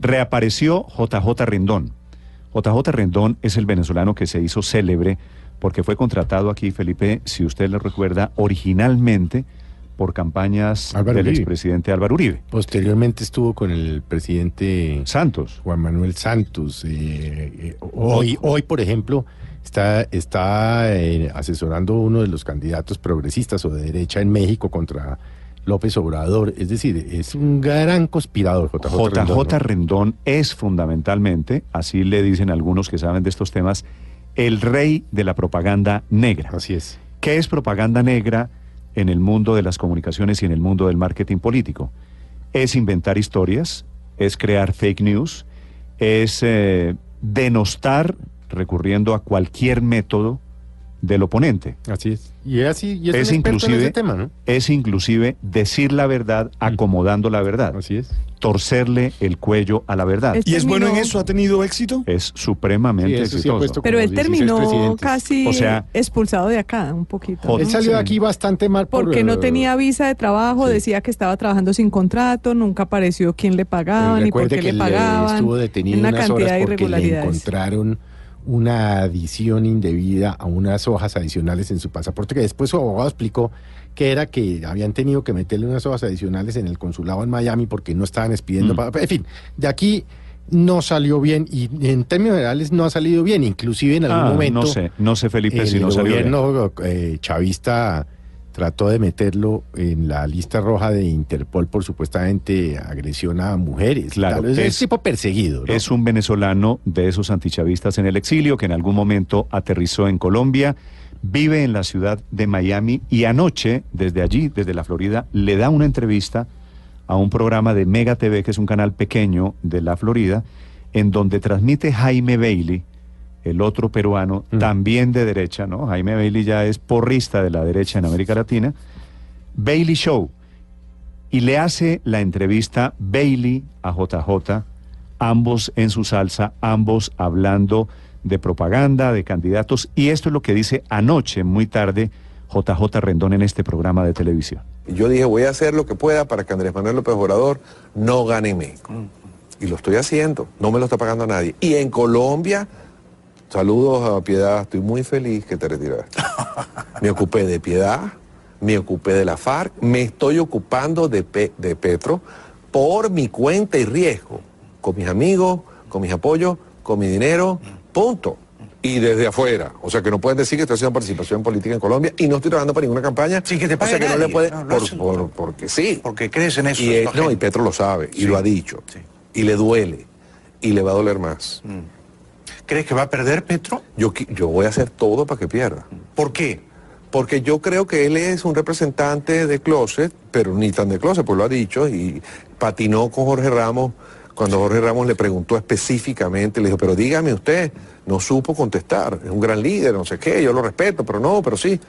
Reapareció JJ Rendón. JJ Rendón es el venezolano que se hizo célebre porque fue contratado aquí, Felipe, si usted lo recuerda, originalmente por campañas Álvaro del Uribe. expresidente Álvaro Uribe. Posteriormente estuvo con el presidente Santos. Juan Manuel Santos. eh, eh, hoy, hoy, por ejemplo, está, está eh, asesorando uno de los candidatos progresistas o de derecha en México contra López Obrador. Es decir, es un gran conspirador, JJ. JJ Rendón, ¿no? Rendón es fundamentalmente, así le dicen algunos que saben de estos temas, el rey de la propaganda negra. Así es. ¿Qué es propaganda negra en el mundo de las comunicaciones y en el mundo del marketing político? Es inventar historias, es crear fake news, es eh, denostar recurriendo a cualquier método del oponente. Así es. Y es así, y es, Es un experto en inclusive- ese tema, ¿no? Es inclusive decir la verdad acomodando la verdad, Así es. torcerle el cuello a la verdad. Es- ¿Y es bueno en eso? ¿Ha tenido éxito? Es supremamente Sí, sí exitoso. Pero él 16 terminó casi O sea- expulsado de acá un poquito. Joder. Él salió de aquí bastante mal por, Porque no tenía visa de trabajo, sí. decía que estaba trabajando sin contrato, nunca apareció quién le pagaba ni por qué que le pagaban. estuvo detenido una unas cantidad horas de porque le irregularidades. encontraron una adición indebida a unas hojas adicionales en su pasaporte, que después su abogado explicó que era que habían tenido que meterle unas hojas adicionales en el consulado en Miami porque no estaban expidiendo. Mm. En fin, de aquí no salió bien y en términos generales no ha salido bien, inclusive en algún Ah, momento no sé, no sé Felipe el si no salió bien. gobierno eh, chavista trató de meterlo en la lista roja de Interpol por supuestamente agresión a mujeres. Claro, es, es- es tipo perseguido. ¿no? Es un venezolano de esos antichavistas en el exilio que en algún momento aterrizó en Colombia, vive en la ciudad de Miami y anoche, desde allí, desde la Florida, le da una entrevista a un programa de Mega TV, que es un canal pequeño de la Florida, en donde transmite Jaime Bailey, el otro peruano, Mm. también de derecha, ¿no? Jaime Bailey ya es porrista de la derecha en América Latina. Bailey Show. Y le hace la entrevista Bailey a JJ, ambos en su salsa, ambos hablando de propaganda, de candidatos. Y esto es lo que dice anoche, muy tarde, JJ Rendón en este programa de televisión. Y Yo dije, voy a hacer lo que pueda para que Andrés Manuel López Obrador no gane en México. Y lo estoy haciendo, no me lo está pagando nadie. Y en Colombia, saludos a Piedad, estoy muy feliz que te retiraste. Me ocupé de Piedad, me ocupé de la FARC, me estoy ocupando de, Pe- de Petro por mi cuenta y riesgo, con mis amigos, con mis apoyos, con mi dinero, punto. Y desde afuera, o sea que no pueden decir que estoy haciendo participación política en Colombia y no estoy trabajando para ninguna campaña. Sin que te o sea pague que no le puede, No, por- porque sí. Porque crees en eso. Y, es no, y. Petro lo sabe y Sí. lo ha dicho. Sí. Y le duele. Y le va a doler más. ¿Crees que va a perder Petro? Yo, yo voy a hacer todo para que pierda. ¿Por qué? Porque yo creo que él es un representante de closet, pero ni tan de closet, pues lo ha dicho, y patinó con Jorge Ramos cuando Jorge Ramos le preguntó específicamente, le dijo, pero dígame usted, no supo contestar, es un gran líder, no sé qué, yo lo respeto, pero no, pero sí.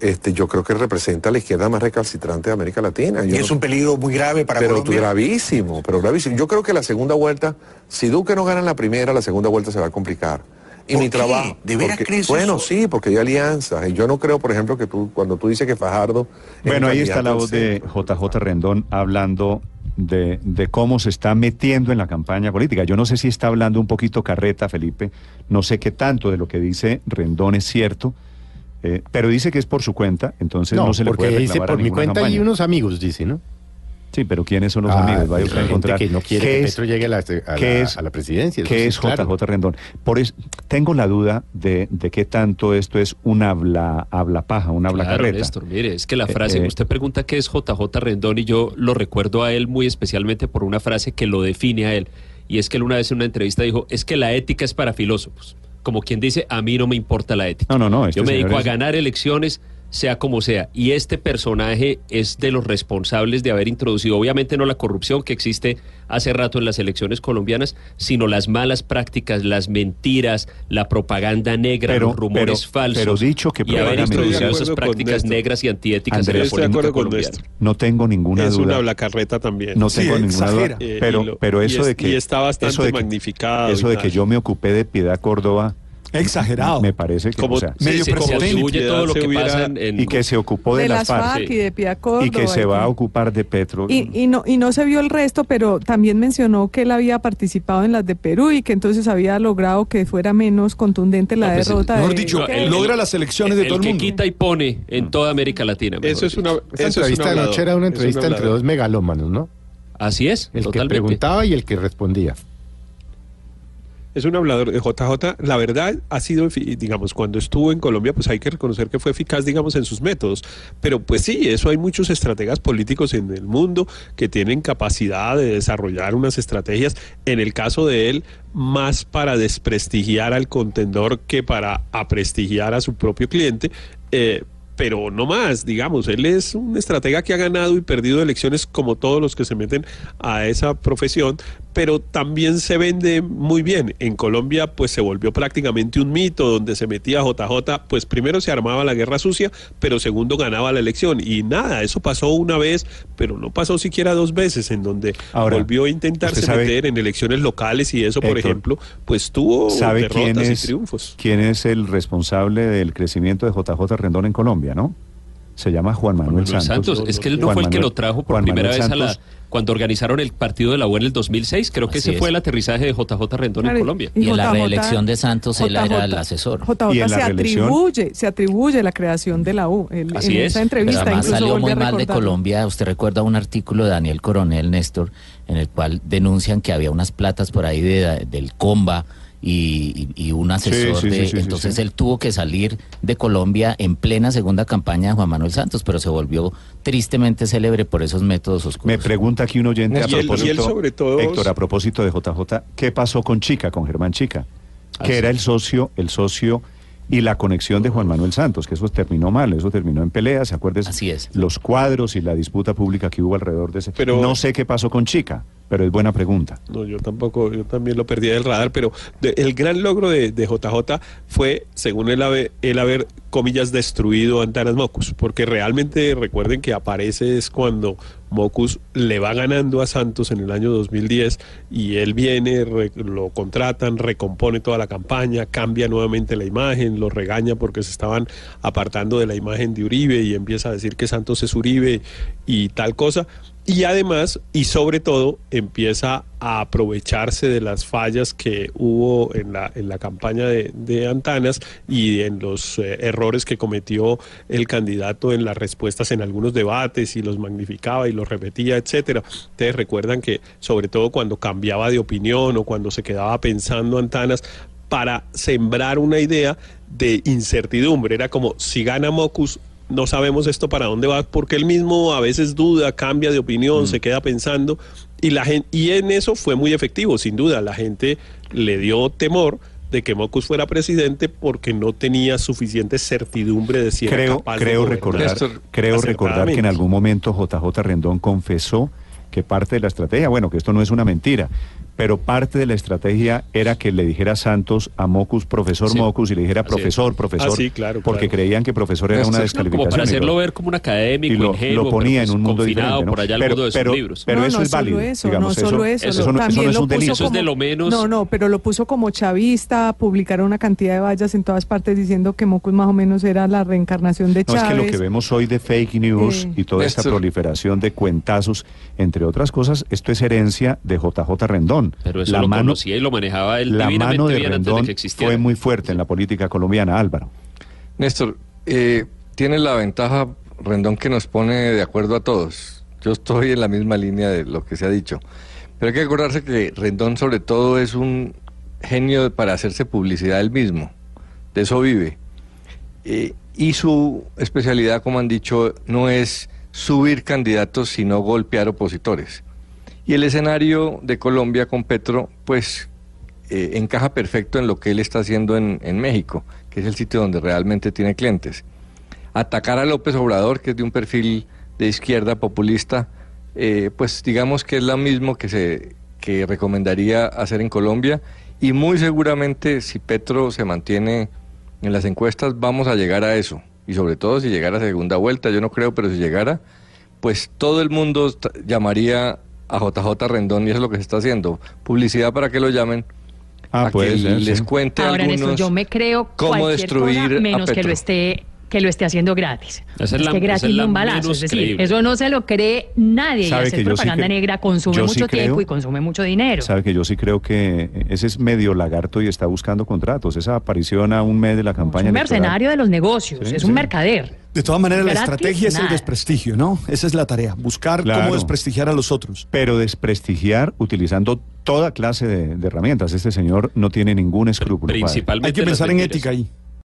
Este, yo creo que representa a la izquierda más recalcitrante de América Latina. Yo Y es no- un peligro muy grave para pero Colombia. gravísimo, pero gravísimo. Yo creo que la segunda vuelta, si Duque no gana en la primera, la segunda vuelta se va a complicar. Y ¿Por mi qué? trabajo. ¿De veras porque- crees Bueno, eso? sí, porque hay alianzas. Yo no creo, por ejemplo, que tú, cuando tú dices que Fajardo. Bueno, ahí está la voz de. JJ Rendón hablando de, de cómo se está metiendo en la campaña política. Yo no sé si está hablando un poquito carreta, Felipe. No sé qué tanto de lo que dice Rendón es cierto. Eh, pero dice que es por su cuenta, entonces no, no, se le porque puede dice reclamar a por mi cuenta y unos amigos, dice, ¿no? Sí, pero ¿quiénes son los Ah, amigos? Vaya usted a la gente encontrar. que no quiere ¿Qué que es- Petro llegue a la, a ¿qué la- es- a la presidencia. ¿Qué sí es JJ claro. Rendón? Por eso tengo la duda de, de qué tanto esto es un habla, habla paja, un habla Claro, carreta. Néstor, mire, es que la Eh, frase eh, que usted pregunta qué es JJ Rendón y yo lo recuerdo a él muy especialmente por una frase que lo define a él. Y es que él una vez en una entrevista dijo, es que la ética es para filósofos. Como quien dice, a mí no me importa la ética. No, no, no, este yo me dedico a ganar elecciones, sea como sea. Y este personaje es de los responsables de haber introducido, obviamente no la corrupción que existe hace rato en las elecciones colombianas, sino las malas prácticas, las mentiras, la propaganda negra, Pero- los rumores pero- falsos. pero dicho que y haber introducido esas prácticas negras y antiéticas Andrés, la estoy de política acuerdo con colombiana. No tengo ninguna es duda. una blacarreta también. No Sí, tengo ninguna duda. exagera. Eh, Pero, pero y eso es- de que. y está bastante eso de que- magnificado Eso de que yo me ocupé de Piedad Córdoba. Exagerado. Me parece que. Como- o sea, sí, Medio sí, todo lo que hubiera- pasa en, en- y que se ocupó de, de las FARC. FARC y de Pia Córdoba. Y que se va a que- ocupar de Petro. Y, y no, y no se vio el resto, pero también mencionó que él había participado en las de Perú y que entonces había logrado que fuera menos contundente la No, pues, derrota. mejor de- dicho, No, que- el- logra las elecciones de el todo el que mundo. quita y pone en toda América Latina. Eso es una. Esta eso es un entrevista de noche era una entrevista entre dos megalómanos, ¿no? Así es, El que totalmente. preguntaba y el que respondía. Es un hablador de JJ. La verdad ha sido, digamos, cuando estuvo en Colombia, pues hay que reconocer que fue eficaz, digamos, en sus métodos. Pero pues sí, eso hay muchos estrategas políticos en el mundo que tienen capacidad de desarrollar unas estrategias. En el caso de él, más para desprestigiar al contendor que para aprestigiar a su propio cliente. Eh, pero no más, digamos, él es un estratega que ha ganado y perdido elecciones como todos los que se meten a esa profesión, pero también se vende muy bien. En Colombia pues se volvió prácticamente un mito donde se metía JJ, pues primero se armaba la guerra sucia, pero segundo ganaba la elección y nada, eso pasó una vez, pero no pasó siquiera dos veces en donde Ahora, volvió a intentarse sabe- meter en elecciones locales y eso, por Héctor, ejemplo, pues tuvo ¿Sabe quién derrotas es, y triunfos. quién es el responsable del crecimiento de JJ Rendón en Colombia, no? Se llama Juan Manuel, Manuel Santos. Es que él no Juan fue el que lo trajo por Juan primera Manuel vez a la. Cuando organizaron el partido de la U en el 2006. Creo que Así ese fue el aterrizaje de JJ Rendón Claro, en Colombia. Y en la JJ reelección de Santos, él era el JJ asesor. JJ Y en la se reelección- atribuye, se atribuye la creación de la U. Él- Así en es. esa Pero entrevista además salió muy mal de. Colombia. Usted recuerda un artículo de Daniel Coronel Néstor en el cual denuncian que había unas platas por ahí de- del Comba y, y- un asesor sí, sí, de... sí, sí, entonces sí. él tuvo que salir de Colombia en plena segunda campaña de Juan Manuel Santos, pero se volvió tristemente célebre por esos métodos oscuros. Me pregunta aquí un oyente a Y él- y él propósito, sobre todo- Héctor, a propósito de JJ, ¿qué pasó con Chica, con Germán Chica? Ah, Que era el socio, el socio y la conexión de Juan Manuel Santos, que eso terminó mal, eso terminó en peleas, ¿se acuerdan? Así es. Los cuadros y la disputa pública que hubo alrededor de ese. Pero- no sé qué pasó con Chica, pero es buena pregunta. No, yo tampoco, yo también lo perdí del radar, pero de- el gran logro de, de JJ fue, según él, haber, él haber, comillas, destruido a Antanas Mocus, porque realmente recuerden que aparece es cuando Mocus le va ganando a Santos en el año 2010 y él viene, re- lo contratan, recompone toda la campaña, cambia nuevamente la imagen, lo regaña porque se estaban apartando de la imagen de Uribe y empieza a decir que Santos es Uribe y tal cosa. Y además, y sobre todo, empieza a aprovecharse de las fallas que hubo en la, en la campaña de, Antanas y en los eh, errores que cometió el candidato en las respuestas en algunos debates y los magnificaba y los repetía, etcétera. Ustedes recuerdan que, sobre todo cuando cambiaba de opinión o cuando se quedaba pensando Antanas, para sembrar una idea de incertidumbre. Era como, si gana Mocus, no sabemos esto para dónde va, porque él mismo a veces duda, cambia de opinión, se queda pensando, y, la gente, y en eso fue muy efectivo, sin duda. La gente le dio temor de que Mocus fuera presidente porque no tenía suficiente certidumbre de si era creo, capaz de creo recordar, creo recordar que en algún momento JJ Rendón confesó que parte de la estrategia, bueno, que esto no es una mentira, pero parte de la estrategia era que le dijera Santos a Mocus, profesor Sí. Mocus, y le dijera profesor, es. profesor, Ah, sí, claro, porque claro. creían que profesor era una No, descalificación. como para hacerlo lo- ver como un académico, y lo, ingenuo, lo ponía pero, en pues, un mundo confinado diferente. ¿no? por allá al pero, mundo de sus pero- libros. pero no, eso no es válido. Solo eso, digamos, no solo eso, eso lo- no, eso no es un delito. Eso es de lo menos- No, no, pero lo puso como chavista, publicaron una cantidad de vallas en todas partes diciendo que Mocus más o menos era la reencarnación de No, es Chávez. que lo que vemos hoy de fake news Eh. y toda esta proliferación de cuentazos, entre otras cosas, esto es herencia de JJ Rendón. Pero eso la lo mano, conocía y lo manejaba él la mano de bien antes de Rendón que existiera. fue muy fuerte en la política colombiana, Álvaro. Néstor, eh, tiene la ventaja, Rendón, que nos pone de acuerdo a todos. Yo estoy en la misma línea de lo que se ha dicho. Pero hay que acordarse que Rendón sobre todo es un genio para hacerse publicidad él mismo. De eso vive. Eh, y su especialidad, como han dicho, no es subir candidatos, sino golpear opositores. Y el escenario de Colombia con Petro, pues eh, encaja perfecto en lo que él está haciendo en, en México, que es el sitio donde realmente tiene clientes. atacar a López Obrador, que es de un perfil de izquierda populista, eh, pues digamos que es lo mismo que se que recomendaría hacer en Colombia y muy seguramente si Petro se mantiene en las encuestas vamos a llegar a eso y sobre todo si llegara a segunda vuelta, yo no creo, pero si llegara, pues todo el mundo llamaría a JJ Rendón y eso es lo que se está haciendo, publicidad para que lo llamen, Ah, a puede que ser, les sí. cuente Ahora, algunos Néstor, yo me creo cómo destruir cosa a menos que Petro. lo esté que lo esté haciendo gratis. Es la- que gratis es un balazo. Es decir, creíble. eso no se lo cree nadie. Y hacer sí propaganda negra consume sí mucho tiempo y consume mucho dinero. Sabe que yo sí creo que ese es medio lagarto y está buscando contratos. Esa aparición a un mes de la campaña Es un electoral. mercenario de los negocios, Sí, es sí. un mercader. De todas maneras, la estrategia es el desprestigio, ¿no? Esa es la tarea, buscar Claro. cómo desprestigiar a los otros. Pero desprestigiar utilizando toda clase de, de herramientas. Este señor no tiene ningún escrúpulo. Principalmente Hay que pensar en ética ahí.